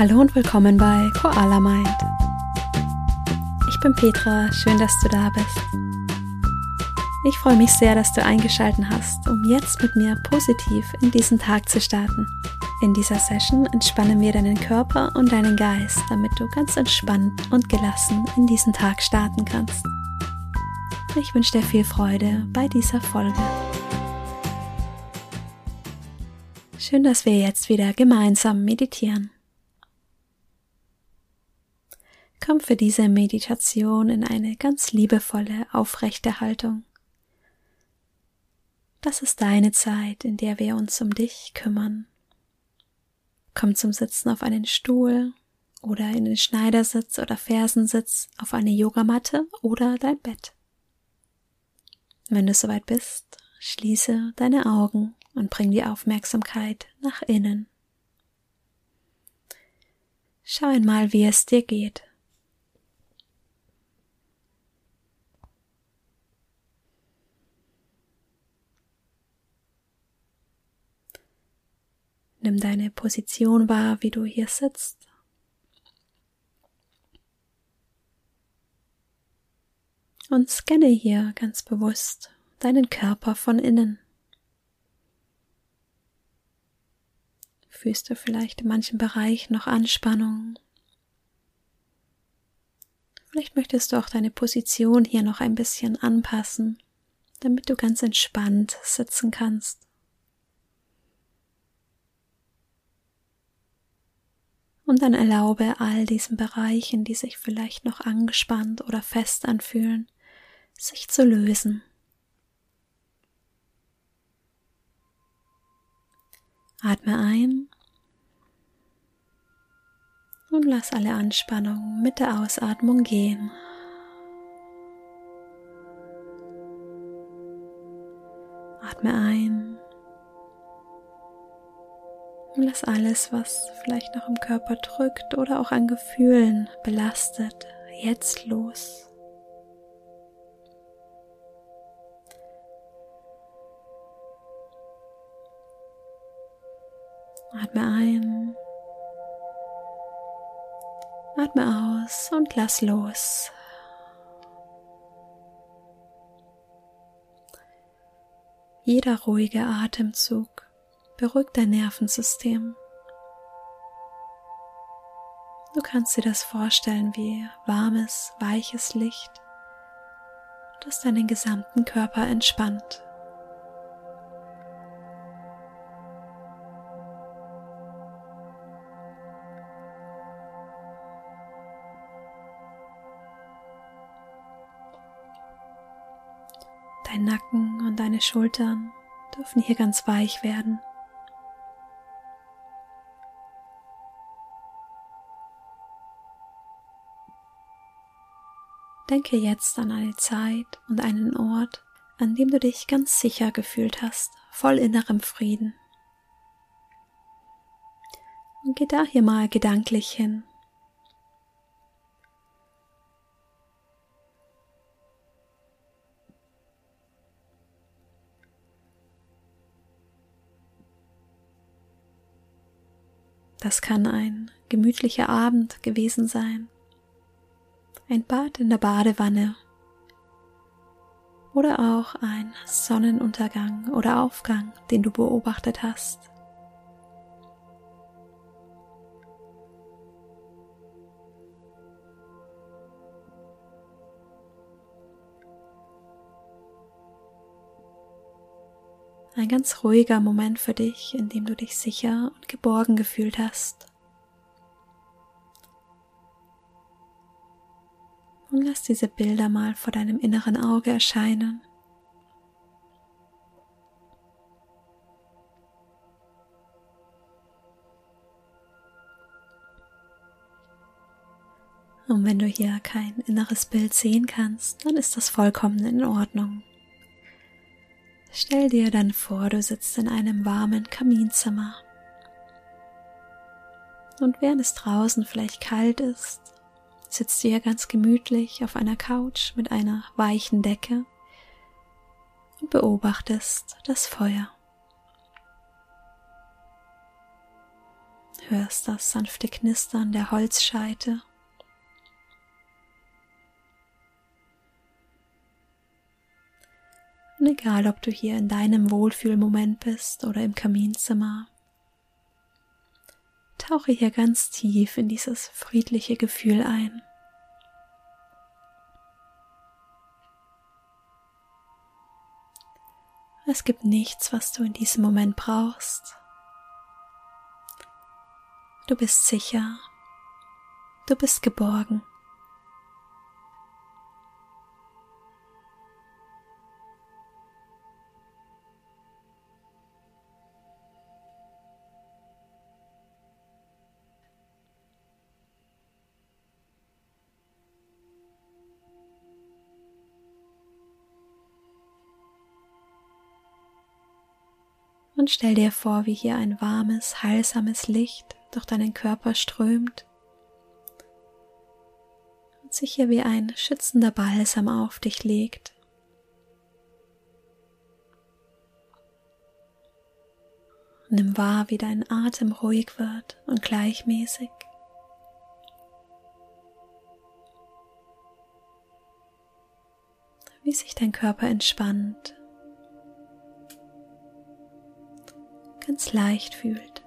Hallo und willkommen bei Koala Mind. Ich bin Petra, schön, dass du da bist. Ich freue mich sehr, dass du eingeschaltet hast, um jetzt mit mir positiv in diesen Tag zu starten. In dieser Session entspannen wir deinen Körper und deinen Geist, damit du ganz entspannt und gelassen in diesen Tag starten kannst. Ich wünsche dir viel Freude bei dieser Folge. Schön, dass wir jetzt wieder gemeinsam meditieren. Komm für diese Meditation in eine ganz liebevolle, aufrechte Haltung. Das ist deine Zeit, in der wir uns um dich kümmern. Komm zum Sitzen auf einen Stuhl oder in den Schneidersitz oder Fersensitz auf eine Yogamatte oder dein Bett. Wenn du soweit bist, schließe deine Augen und bring die Aufmerksamkeit nach innen. Schau einmal, wie es dir geht. Nimm deine Position wahr, wie du hier sitzt. Und scanne hier ganz bewusst deinen Körper von innen. Fühlst du vielleicht in manchen Bereich noch Anspannung? Vielleicht möchtest du auch deine Position hier noch ein bisschen anpassen, damit du ganz entspannt sitzen kannst. Und dann erlaube all diesen Bereichen, die sich vielleicht noch angespannt oder fest anfühlen, sich zu lösen. Atme ein und lass alle Anspannung mit der Ausatmung gehen. Atme ein und lass alles, was vielleicht noch im Körper drückt oder auch an Gefühlen belastet, jetzt los. Atme ein, atme aus und lass los. Jeder ruhige Atemzug beruhigt dein Nervensystem. Du kannst dir das vorstellen wie warmes, weiches Licht, das deinen gesamten Körper entspannt. Dein Nacken und deine Schultern dürfen hier ganz weich werden. Denke jetzt an eine Zeit und einen Ort, an dem du dich ganz sicher gefühlt hast, voll innerem Frieden. Und geh da hier mal gedanklich hin. Das kann ein gemütlicher Abend gewesen sein ein Bad in der Badewanne oder auch ein Sonnenuntergang oder Aufgang, den du beobachtet hast. Ein ganz ruhiger Moment für dich, in dem du dich sicher und geborgen gefühlt hast. Und lass diese Bilder mal vor deinem inneren Auge erscheinen. Und wenn du hier kein inneres Bild sehen kannst, dann ist das vollkommen in Ordnung. Stell dir dann vor, du sitzt in einem warmen Kaminzimmer. Und während es draußen vielleicht kalt ist, sitzt du hier ganz gemütlich auf einer Couch mit einer weichen Decke und beobachtest das Feuer. hörst das sanfte Knistern der Holzscheite. Und egal, ob du hier in deinem Wohlfühlmoment bist oder im Kaminzimmer, tauche hier ganz tief in dieses friedliche Gefühl ein. Es gibt nichts, was du in diesem Moment brauchst. Du bist sicher. Du bist geborgen. Und stell dir vor, wie hier ein warmes, heilsames Licht durch deinen Körper strömt und sich hier wie ein schützender Balsam auf dich legt. Nimm wahr, wie dein Atem ruhig wird und gleichmäßig. Wie sich dein Körper entspannt ganz leicht fühlt.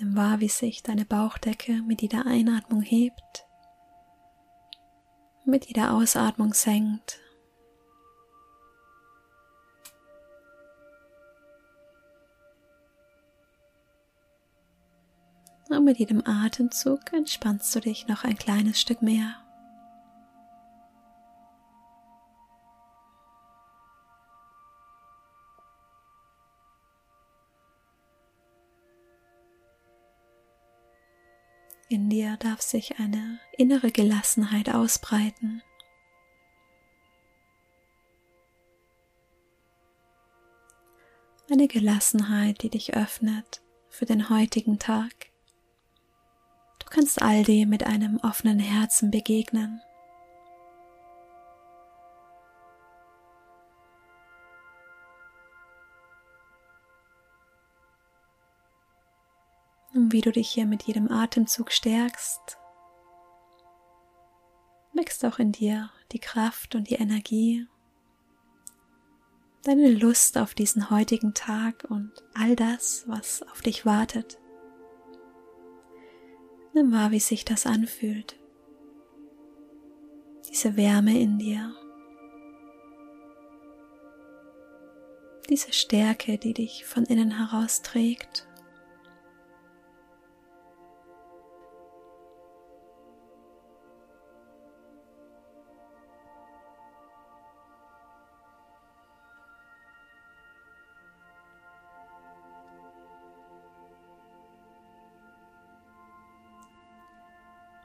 Nimm wahr, wie sich deine Bauchdecke mit jeder Einatmung hebt, mit jeder Ausatmung senkt und mit jedem Atemzug entspannst du dich noch ein kleines Stück mehr. In dir darf sich eine innere Gelassenheit ausbreiten. Eine Gelassenheit, die dich öffnet für den heutigen Tag kannst all dem mit einem offenen Herzen begegnen. Und wie du dich hier mit jedem Atemzug stärkst, wächst auch in dir die Kraft und die Energie, deine Lust auf diesen heutigen Tag und all das, was auf dich wartet. Nimm wahr, wie sich das anfühlt. Diese Wärme in dir. Diese Stärke, die dich von innen heraus trägt.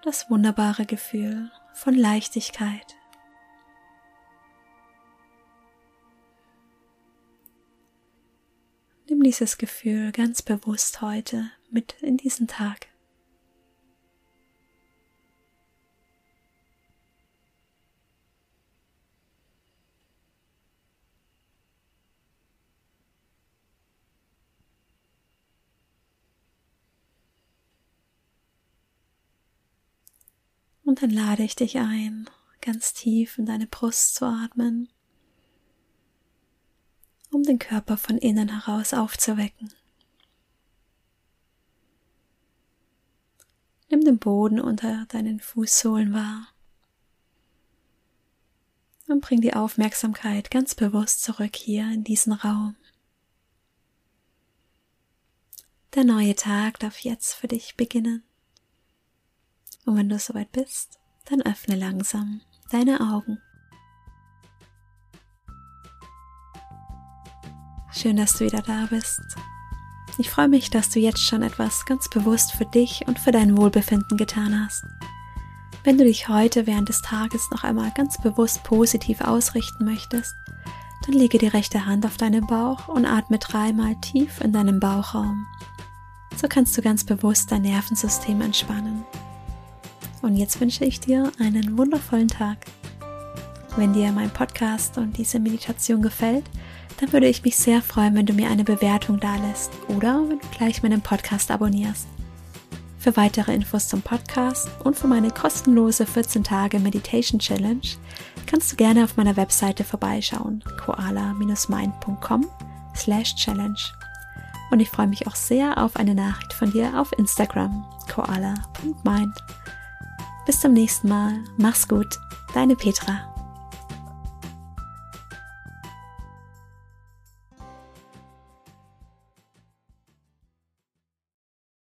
Das wunderbare Gefühl von Leichtigkeit. Nimm dieses Gefühl ganz bewusst heute mit in diesen Tag. Und dann lade ich dich ein, ganz tief in deine Brust zu atmen, um den Körper von innen heraus aufzuwecken. Nimm den Boden unter deinen Fußsohlen wahr und bring die Aufmerksamkeit ganz bewusst zurück hier in diesen Raum. Der neue Tag darf jetzt für dich beginnen. Und wenn du soweit bist, dann öffne langsam deine Augen. Schön, dass du wieder da bist. Ich freue mich, dass du jetzt schon etwas ganz bewusst für dich und für dein Wohlbefinden getan hast. Wenn du dich heute während des Tages noch einmal ganz bewusst positiv ausrichten möchtest, dann lege die rechte Hand auf deinen Bauch und atme dreimal tief in deinem Bauchraum. So kannst du ganz bewusst dein Nervensystem entspannen. Und jetzt wünsche ich dir einen wundervollen Tag. Wenn dir mein Podcast und diese Meditation gefällt, dann würde ich mich sehr freuen, wenn du mir eine Bewertung dalässt oder wenn du gleich meinen Podcast abonnierst. Für weitere Infos zum Podcast und für meine kostenlose 14 Tage Meditation Challenge kannst du gerne auf meiner Webseite vorbeischauen, koala-mind.com slash challenge. Und ich freue mich auch sehr auf eine Nachricht von dir auf Instagram, koala.mind. Bis zum nächsten Mal. Mach's gut. Deine Petra.